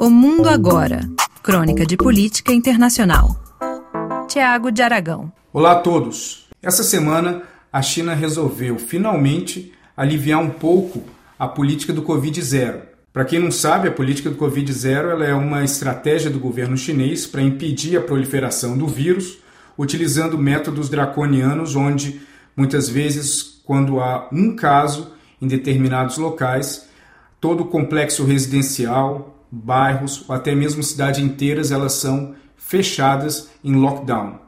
O Mundo Agora. Crônica de Política Internacional. Tiago de Aragão. Olá a todos. Essa semana a China resolveu finalmente aliviar um pouco a política do Covid-0. Para quem não sabe, a política do Covid-0 é uma estratégia do governo chinês para impedir a proliferação do vírus, utilizando métodos draconianos, onde muitas vezes, quando há um caso em determinados locais, todo o complexo residencial, bairros ou até mesmo cidades inteiras elas são fechadas em lockdown.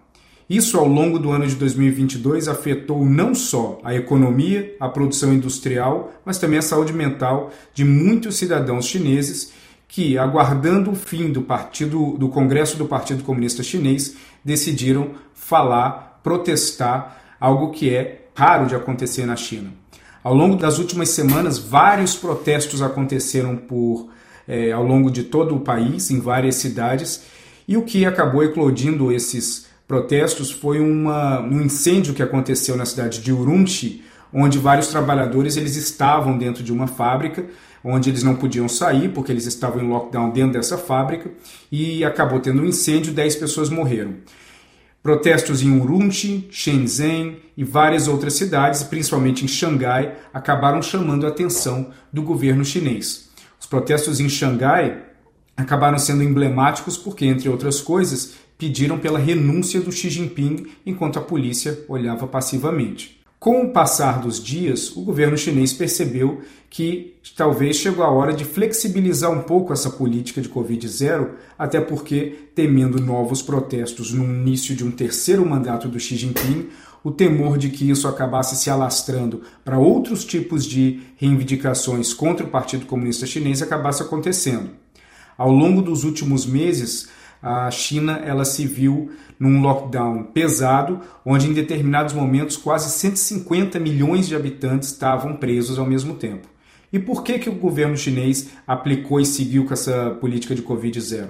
Isso ao longo do ano de 2022 afetou não só a economia, a produção industrial, mas também a saúde mental de muitos cidadãos chineses que, aguardando o fim do partido do Congresso do Partido Comunista Chinês, decidiram falar, protestar, algo que é raro de acontecer na China. Ao longo das últimas semanas, vários protestos aconteceram por é, ao longo de todo o país, em várias cidades, e o que acabou eclodindo esses protestos foi uma, um incêndio que aconteceu na cidade de Urumqi, onde vários trabalhadores eles estavam dentro de uma fábrica, onde eles não podiam sair porque eles estavam em lockdown dentro dessa fábrica e acabou tendo um incêndio, 10 pessoas morreram. Protestos em Urumqi, Shenzhen e várias outras cidades, principalmente em Xangai, acabaram chamando a atenção do governo chinês. Os protestos em Xangai acabaram sendo emblemáticos porque, entre outras coisas, pediram pela renúncia do Xi Jinping enquanto a polícia olhava passivamente. Com o passar dos dias, o governo chinês percebeu que talvez chegou a hora de flexibilizar um pouco essa política de Covid-0, até porque, temendo novos protestos no início de um terceiro mandato do Xi Jinping, o temor de que isso acabasse se alastrando para outros tipos de reivindicações contra o Partido Comunista Chinês acabasse acontecendo. Ao longo dos últimos meses, a China ela se viu num lockdown pesado, onde em determinados momentos quase 150 milhões de habitantes estavam presos ao mesmo tempo. E por que, que o governo chinês aplicou e seguiu com essa política de Covid-0?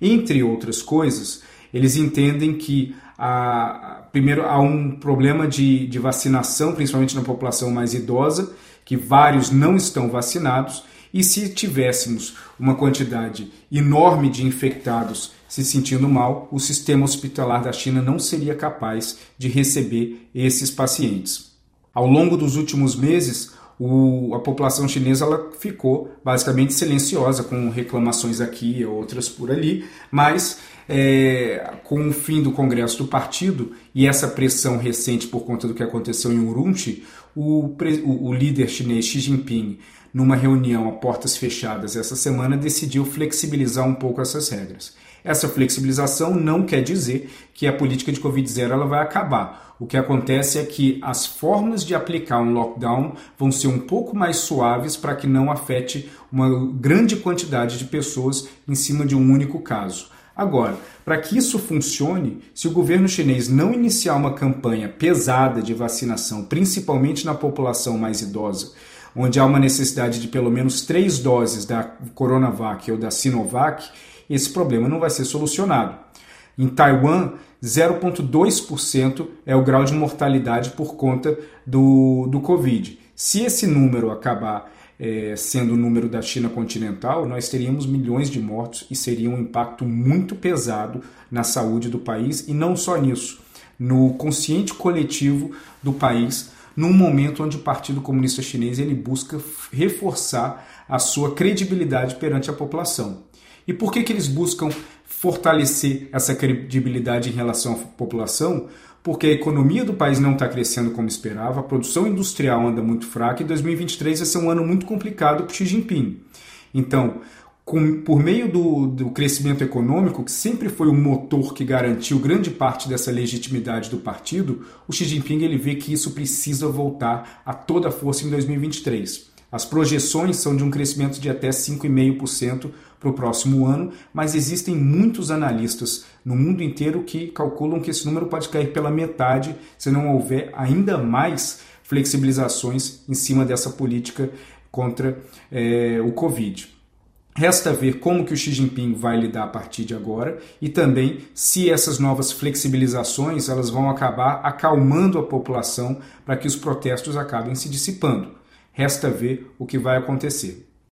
Entre outras coisas, eles entendem que há, primeiro há um problema de, de vacinação, principalmente na população mais idosa, que vários não estão vacinados, e se tivéssemos uma quantidade enorme de infectados se sentindo mal, o sistema hospitalar da China não seria capaz de receber esses pacientes. Ao longo dos últimos meses, o, a população chinesa ela ficou basicamente silenciosa, com reclamações aqui e outras por ali, mas é, com o fim do Congresso do Partido e essa pressão recente por conta do que aconteceu em Urumqi, o, o, o líder chinês Xi Jinping, numa reunião a portas fechadas essa semana, decidiu flexibilizar um pouco essas regras. Essa flexibilização não quer dizer que a política de Covid-0 ela vai acabar. O que acontece é que as formas de aplicar um lockdown vão ser um pouco mais suaves para que não afete uma grande quantidade de pessoas em cima de um único caso. Agora, para que isso funcione, se o governo chinês não iniciar uma campanha pesada de vacinação, principalmente na população mais idosa, onde há uma necessidade de pelo menos três doses da Coronavac ou da Sinovac, esse problema não vai ser solucionado. Em Taiwan, 0,2% é o grau de mortalidade por conta do, do Covid. Se esse número acabar é, sendo o número da China continental, nós teríamos milhões de mortos e seria um impacto muito pesado na saúde do país e não só nisso, no consciente coletivo do país, num momento onde o Partido Comunista Chinês ele busca reforçar a sua credibilidade perante a população. E por que, que eles buscam fortalecer essa credibilidade em relação à população? Porque a economia do país não está crescendo como esperava, a produção industrial anda muito fraca e 2023 vai ser um ano muito complicado para Xi Jinping. Então, com, por meio do, do, crescimento econômico, que sempre foi o motor que garantiu grande parte dessa legitimidade do partido, o Xi Jinping ele vê que isso precisa voltar a toda força em 2023. As projeções são de um crescimento de até 5,5% para o próximo ano, mas existem muitos analistas no mundo inteiro que calculam que esse número pode cair pela metade se não houver ainda mais flexibilizações em cima dessa política contra é, o Covid. Resta ver como que o Xi Jinping vai lidar a partir de agora e também se essas novas flexibilizações elas vão acabar acalmando a população para que os protestos acabem se dissipando. Resta ver o que vai acontecer.